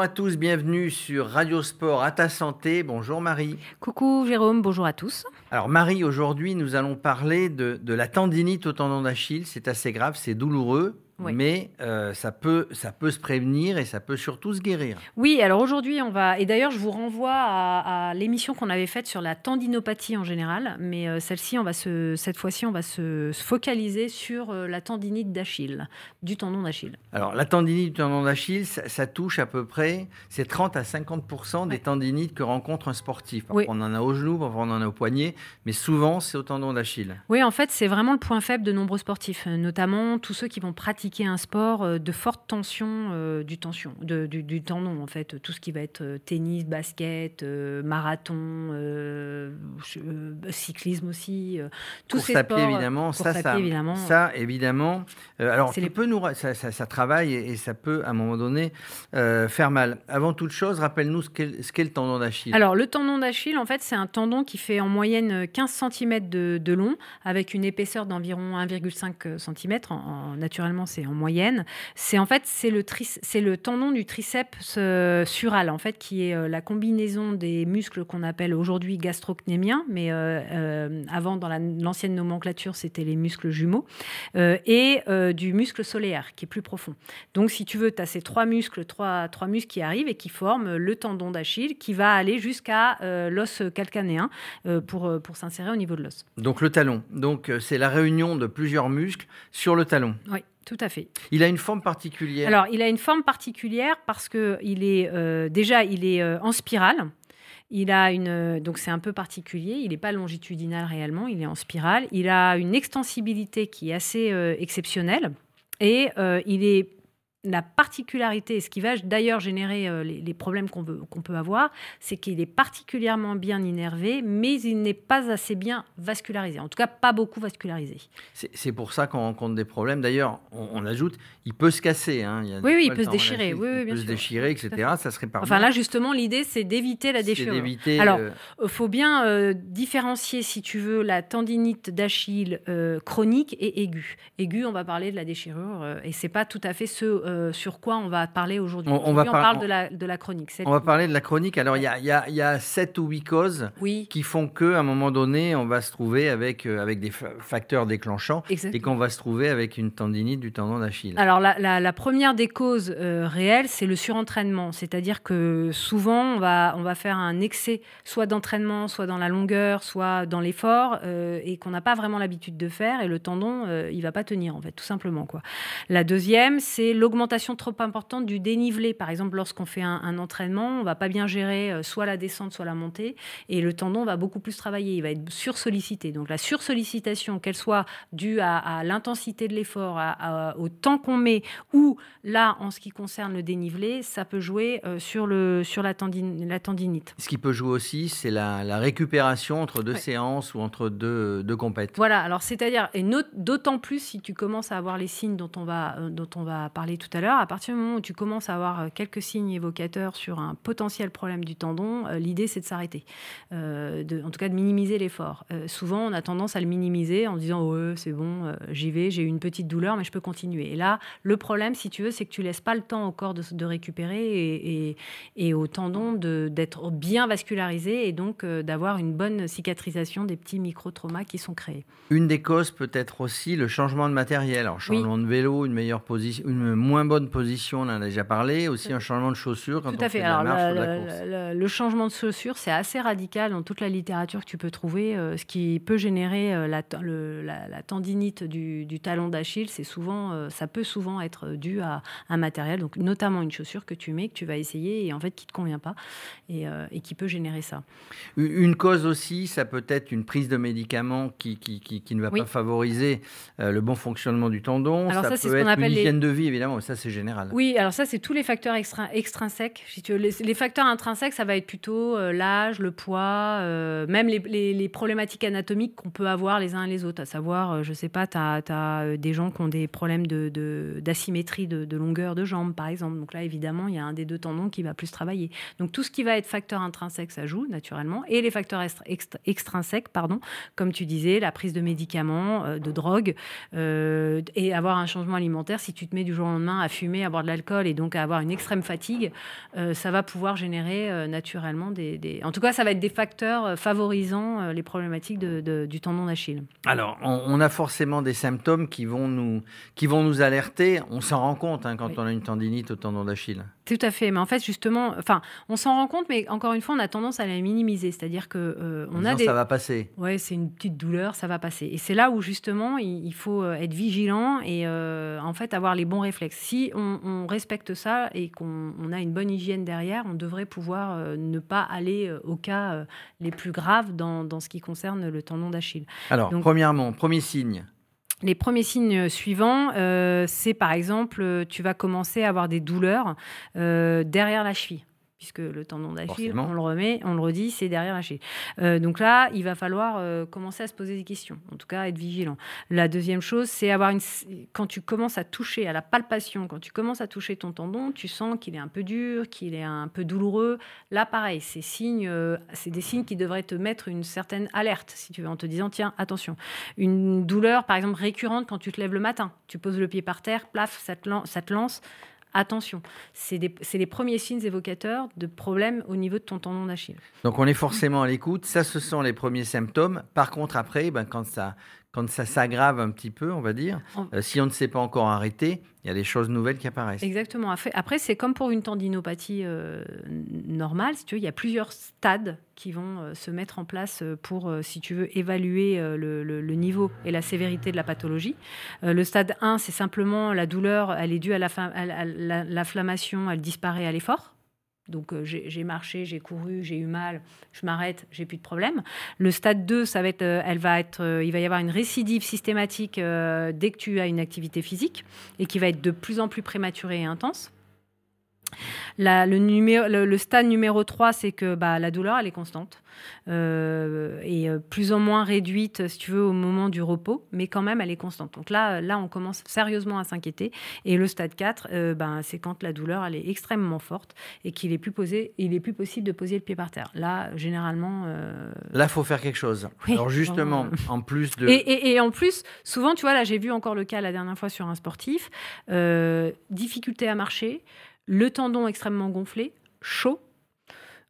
Bonjour à tous, bienvenue sur Radio Sport à ta santé. Bonjour Marie. Coucou Jérôme, bonjour à tous. Alors Marie, aujourd'hui nous allons parler de, de la tendinite au tendon d'Achille. C'est assez grave, c'est douloureux mais euh, ça, peut, ça peut se prévenir et ça peut surtout se guérir. Oui, alors aujourd'hui, on va. Et d'ailleurs, je vous renvoie à, l'émission qu'on avait faite sur la tendinopathie en général, mais euh, celle-ci, on va se, cette fois-ci, on va se, focaliser sur euh, la tendinite d'Achille, du tendon d'Achille. Alors, la tendinite du tendon d'Achille, ça, touche à peu près, c'est 30 à 50% des tendinites que rencontre un sportif. Parfois, on en a au genou, parfois, on en a au poignet, mais souvent, c'est au tendon d'Achille. Oui, en fait, c'est vraiment le point faible de nombreux sportifs, notamment tous ceux qui vont pratiquer un sport euh, de forte tension euh, du, tension, du, tendon, en fait. Tout ce qui va être euh, tennis, basket, marathon, cyclisme aussi. tous ces à pied, évidemment. Ça, ça, évidemment. Ça, évidemment. alors, tu peux nous, ça, ça, travaille et, ça peut, à un moment donné, faire mal. Avant toute chose, rappelle-nous ce qu'est le tendon d'Achille. Alors, le tendon d'Achille, en fait, c'est un tendon qui fait en moyenne 15 cm de, long, avec une épaisseur d'environ 1,5 cm. naturellement, c'est en moyenne. C'est en fait c'est le c'est le tendon du triceps euh, sural en fait qui est euh, la combinaison des muscles qu'on appelle aujourd'hui gastrocnémiens, mais euh, avant dans l'ancienne nomenclature c'était les muscles jumeaux et du muscle solaire qui est plus profond. Donc si tu veux, tu as ces trois muscles, trois, trois muscles qui arrivent et qui forment le tendon d'Achille qui va aller jusqu'à l'os calcanéen pour, pour s'insérer au niveau de l'os. Donc le talon. Donc c'est la réunion de plusieurs muscles sur le talon. Oui. Tout à fait. Il a une forme particulière. Alors, il a une forme particulière parce que il est euh, déjà il est euh, en spirale. Il a une euh, donc c'est un peu particulier. Il n'est pas longitudinal réellement. Il est en spirale. Il a une extensibilité qui est assez exceptionnelle et il est la particularité, ce qui va d'ailleurs générer euh, les, problèmes qu'on peut avoir, c'est qu'il est particulièrement bien innervé, mais il n'est pas assez bien vascularisé. En tout cas, pas beaucoup vascularisé. C'est pour ça qu'on rencontre des problèmes. D'ailleurs, on, ajoute, il peut se casser. Hein. Il oui, oui, il peut se déchirer. Oui, il peut se déchirer, etc. Ça serait Enfin là, justement, l'idée, c'est d'éviter la déchirure. Alors, il euh, faut bien euh, différencier, si tu veux, la tendinite d'Achille chronique et aiguë. Aiguë, on va parler de la déchirure, et c'est pas tout à fait ce euh, sur quoi on va parler aujourd'hui. On, va parle de la, de la chronique. On va parler de la chronique. Alors, il y a, y, a, y a 7 ou 8 causes qui font qu'à un moment donné, on va se trouver avec, euh, avec des facteurs déclenchants et qu'on va se trouver avec une tendinite du tendon d'Achille. Alors, la, la, première des causes euh, réelles, c'est le surentraînement. C'est-à-dire que souvent, on va, on va faire un excès, soit d'entraînement, soit dans la longueur, soit dans l'effort, et qu'on n'a pas vraiment l'habitude de faire. Et le tendon, il va pas tenir, en fait, tout simplement. Quoi. La deuxième, c'est l'augmentation trop importante du dénivelé. Par exemple, lorsqu'on fait un, entraînement, on va pas bien gérer euh, soit la descente, soit la montée, et le tendon va beaucoup plus travailler, il va être sursollicité. Donc la sursollicitation, qu'elle soit due à, l'intensité de l'effort, au temps qu'on met, ou là, en ce qui concerne le dénivelé, ça peut jouer euh, sur, le, sur la, la tendinite. Ce qui peut jouer aussi, c'est la, récupération entre deux séances ou entre deux, deux compètes. Voilà, alors c'est-à-dire, et d'autant plus si tu commences à avoir les signes dont on va, euh, dont on va parler tout à l'heure, à partir du moment où tu commences à avoir euh, quelques signes évocateurs sur un potentiel problème du tendon, euh, l'idée c'est de s'arrêter, euh, en tout cas de minimiser l'effort. souvent, on a tendance à le minimiser en disant ouais c'est bon, j'y vais, j'ai eu une petite douleur, mais je peux continuer. Et là, le problème, si tu veux, c'est que tu laisses pas le temps au corps de, récupérer et, et, au tendon d'être bien vascularisé et donc d'avoir une bonne cicatrisation des petits micro-traumas qui sont créés. Une des causes peut être aussi le changement de matériel, alors changement de vélo, une meilleure position, une moins bonne position, on en a déjà parlé. Aussi un changement de chaussure quand Tout à fait. Alors, le changement de chaussure, c'est assez radical dans toute la littérature que tu peux trouver. Euh, ce qui peut générer euh, la, la, tendinite du, talon d'Achille, c'est souvent, euh, ça peut souvent être dû à un matériel, donc notamment une chaussure que tu mets, que tu vas essayer et en fait qui te convient pas et, et qui peut générer ça. Une cause aussi, ça peut être une prise de médicaments qui, qui, qui, ne va pas favoriser le bon fonctionnement du tendon. Alors ça, ça peut être une hygiène de vie, évidemment c'est général. Oui, alors ça c'est tous les facteurs extrinsèques. Les, facteurs intrinsèques, ça va être plutôt euh, l'âge, le poids, euh, même les, problématiques anatomiques qu'on peut avoir les uns et les autres, à savoir, euh, je sais pas, tu as, des gens qui ont des problèmes d'asymétrie de, longueur de jambes, par exemple. Donc là, évidemment, il y a un des deux tendons qui va plus travailler. Donc tout ce qui va être facteur intrinsèque, ça joue naturellement. Et les facteurs extrinsèques, pardon, comme tu disais, la prise de médicaments, de drogue, et avoir un changement alimentaire. Si tu te mets du jour au lendemain à fumer, à boire de l'alcool et donc à avoir une extrême fatigue, ça va pouvoir générer naturellement des, En tout cas, ça va être des facteurs favorisant les problématiques du tendon d'Achille. Alors, on, a forcément des symptômes qui vont nous, qui vont nous alerter. On s'en rend compte hein, quand on a une tendinite au tendon d'Achille. Tout à fait. Mais en fait, justement, enfin, on s'en rend compte, mais encore une fois, on a tendance à la minimiser. C'est-à-dire que euh, on a des. Ça va passer. Ouais, c'est une petite douleur, ça va passer. Et c'est là où justement, il, faut euh, être vigilant et euh, en fait avoir les bons réflexes. Si on, respecte ça et qu'on a une bonne hygiène derrière, on devrait pouvoir ne pas aller au cas les plus graves dans, dans, ce qui concerne le tendon d'Achille. Alors, premièrement, premier signe. Les premiers signes suivants, euh, c'est par exemple, tu vas commencer à avoir des douleurs euh, derrière la cheville puisque le tendon d'Achille, on le remet, on le redit, c'est derrière la Euh, donc là, il va falloir euh, commencer à se poser des questions, en tout cas être vigilant. La deuxième chose, c'est avoir une. Quand tu commences à toucher à la palpation, quand tu commences à toucher ton tendon, tu sens qu'il est un peu dur, qu'il est un peu douloureux. Là, pareil, c'est signes, euh, c'est des signes qui devraient te mettre une certaine alerte, si tu veux, en te disant tiens, attention. Une douleur, par exemple, récurrente quand tu te lèves le matin, tu poses le pied par terre, plaf, ça te lance attention. C'est les premiers signes évocateurs de problèmes au niveau de ton tendon d'Achille. Donc on est forcément à l'écoute, ça ce sont les premiers symptômes. Par contre après, ben, quand ça quand ça s'aggrave un petit peu, on va dire, euh, si on ne s'est pas encore arrêté, il y a des choses nouvelles qui apparaissent. Exactement. Après, c'est comme pour une tendinopathie euh, normale, si tu veux, il y a plusieurs stades qui vont euh, se mettre en place pour, si tu veux, évaluer le, niveau et la sévérité de la pathologie. le stade 1, c'est simplement la douleur, elle est due à l'inflammation, elle disparaît à l'effort. Donc euh, j'ai marché, j'ai couru, j'ai eu mal, je m'arrête, j'ai plus de problème. Le stade 2, ça va être, euh, elle va être, euh, il va y avoir une récidive systématique dès que tu as une activité physique et qui va être de plus en plus prématurée et intense le, le, stade numéro 3, c'est que bah, la douleur, elle est constante euh, et euh, plus ou moins réduite, si tu veux, au moment du repos, mais quand même, elle est constante. Donc là, là on commence sérieusement à s'inquiéter. Et le stade 4, euh, ben, c'est quand la douleur, elle est extrêmement forte et qu'il est plus posé, il est plus possible de poser le pied par terre. Là, généralement... Là, il faut faire quelque chose. Alors justement, en plus de... Et, et, en plus, souvent, tu vois, là, j'ai vu encore le cas la dernière fois sur un sportif, difficulté à marcher, le tendon extrêmement gonflé, chaud,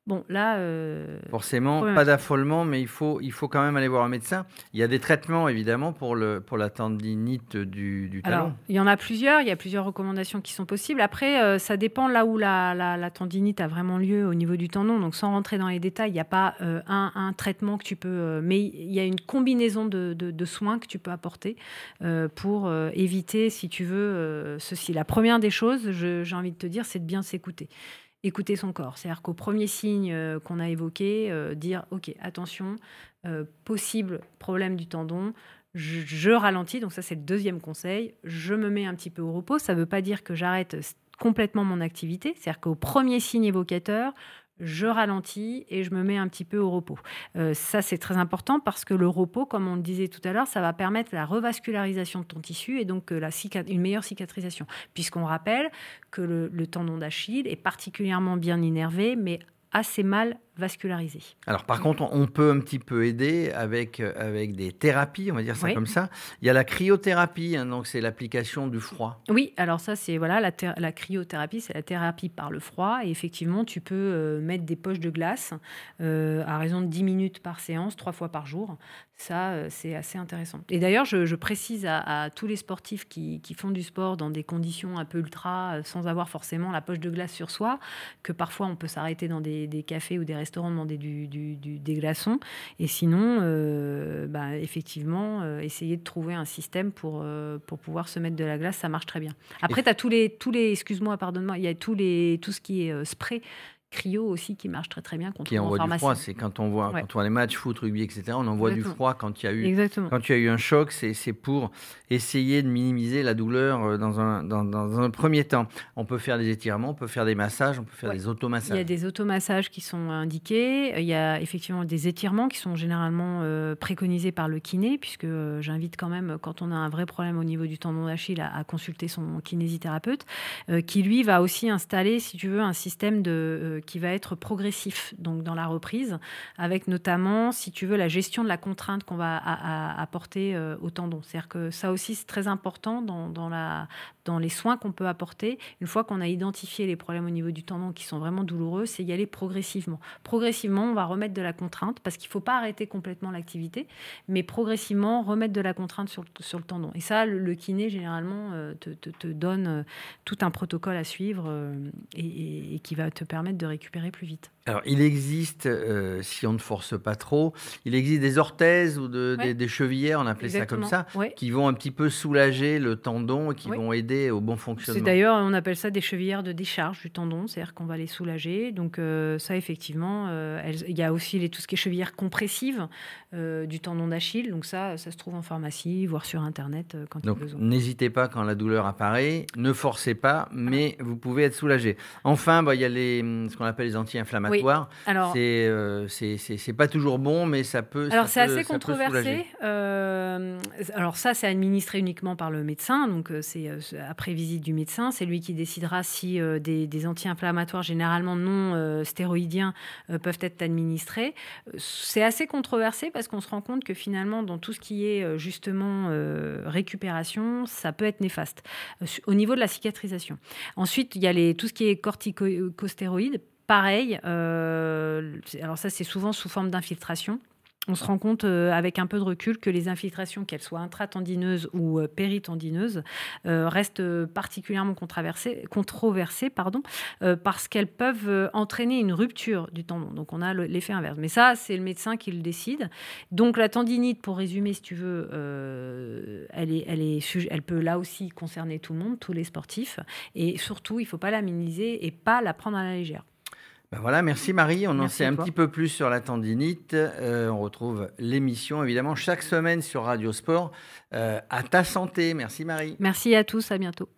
Bon, là. Euh, Forcément, pas d'affolement, mais il faut, il faut quand même aller voir un médecin. Il y a des traitements, évidemment, pour, le, pour la tendinite du, du talon. il y en a plusieurs. Il y a plusieurs recommandations qui sont possibles. Après, euh, ça dépend là où la, la, tendinite a vraiment lieu au niveau du tendon. Donc, sans rentrer dans les détails, il n'y a pas euh, un, un, traitement que tu peux. mais il y a une combinaison de, de, soins que tu peux apporter pour éviter, si tu veux, ceci. La première des choses, j'ai envie de te dire, c'est de bien s'écouter écouter son corps. C'est-à-dire qu'au premier signe euh, qu'on a évoqué, euh, dire OK, attention, euh, possible problème du tendon, je, ralentis. Donc ça, c'est le deuxième conseil. Je me mets un petit peu au repos. Ça ne veut pas dire que j'arrête complètement mon activité. C'est-à-dire qu'au premier signe évocateur, je ralentis et je me mets un petit peu au repos. Euh, ça, c'est très important parce que le repos, comme on le disait tout à l'heure, ça va permettre la revascularisation de ton tissu et donc euh, la une meilleure cicatrisation. Puisqu'on rappelle que le tendon d'Achille est particulièrement bien innervé, mais assez mal vascularisé. Alors par contre, on peut un petit peu aider avec, euh, avec des thérapies, on va dire ça comme ça. Il y a la cryothérapie, hein, donc c'est l'application du froid. Oui, alors ça c'est voilà la, la cryothérapie, c'est la thérapie par le froid et effectivement tu peux euh, mettre des poches de glace euh, à raison de 10 minutes par séance, trois fois par jour. Ça c'est assez intéressant. Et d'ailleurs je, précise à, tous les sportifs qui, qui, font du sport dans des conditions un peu ultra, sans avoir forcément la poche de glace sur soi, que parfois on peut s'arrêter dans des, des cafés ou des restaurants restaurant demander du, des glaçons. Et sinon, euh, bah, effectivement, euh, essayer de trouver un système pour, euh, pour pouvoir se mettre de la glace, ça marche très bien. Après, tu as tous les, tous les excuse-moi, pardonne-moi, il y a tous les, tout ce qui est spray cryo aussi qui marche très très bien contre qui envoie du froid c'est quand on voit quand on voit les matchs foot rugby etc on envoie du froid quand il y a eu quand il y a eu un choc c'est pour essayer de minimiser la douleur euh, dans un dans, dans, un premier temps. On peut faire des étirements on peut faire des massages on peut faire des automassages il y a des automassages qui sont indiqués il y a effectivement des étirements qui sont généralement euh, préconisés par le kiné puisque euh, j'invite quand même quand on a un vrai problème au niveau du tendon d'Achille à, à, consulter son kinésithérapeute qui lui va aussi installer si tu veux un système de qui va être progressif donc dans la reprise, avec notamment, si tu veux, la gestion de la contrainte qu'on va apporter au tendon. C'est-à-dire que ça aussi, c'est très important dans, dans, la, dans les soins qu'on peut apporter. Une fois qu'on a identifié les problèmes au niveau du tendon qui sont vraiment douloureux, c'est y aller progressivement. Progressivement, on va remettre de la contrainte parce qu'il ne faut pas arrêter complètement l'activité, mais progressivement remettre de la contrainte sur, sur le tendon. Et ça, le, kiné, généralement, euh, te, te, donne euh, tout un protocole à suivre euh, et, qui va te permettre de récupérer plus vite. Alors, il existe, si on ne force pas trop, il existe des orthèses ou de, des, chevillères, on appelait ça comme ça, qui vont un petit peu soulager le tendon et qui vont aider au bon fonctionnement. C'est d'ailleurs, on appelle ça des chevillères de décharge du tendon, c'est-à-dire qu'on va les soulager. Donc, ça, effectivement, il y a aussi les, tout ce qui est chevillères compressives du tendon d'Achille. Donc, ça, ça se trouve en pharmacie, voire sur Internet quand Donc, N'hésitez pas quand la douleur apparaît, ne forcez pas, mais vous pouvez être soulagé. Enfin, bah, il y a les, ce qu'on appelle les anti-inflammatoires. Alors, euh, c'est pas toujours bon, mais ça peut. Alors c'est assez controversé. Euh, alors ça, c'est administré uniquement par le médecin, donc euh, c'est après visite du médecin, c'est lui qui décidera si des, des anti-inflammatoires généralement non stéroïdiens peuvent être administrés. C'est assez controversé parce qu'on se rend compte que finalement, dans tout ce qui est justement récupération, ça peut être néfaste euh, au niveau de la cicatrisation. Ensuite, il y a les, tout ce qui est corticostéroïdes. Pareil, euh, alors ça c'est souvent sous forme d'infiltration on se rend compte euh, avec un peu de recul que les infiltrations, qu'elles soient intratendineuses ou euh, péritendineuses, euh, restent particulièrement controversées parce qu'elles peuvent entraîner une rupture du tendon. Donc on a l'effet inverse. Mais ça, c'est le médecin qui le décide. Donc la tendinite, pour résumer, si tu veux, elle, elle peut là aussi concerner tout le monde, tous les sportifs. Et surtout, il ne faut pas la minimiser et pas la prendre à la légère. Ben voilà, merci Marie. On en sait un petit peu plus sur la tendinite. Euh, on retrouve l'émission évidemment chaque semaine sur Radio Sport. Euh, à ta santé. Merci Marie. Merci à tous. À bientôt.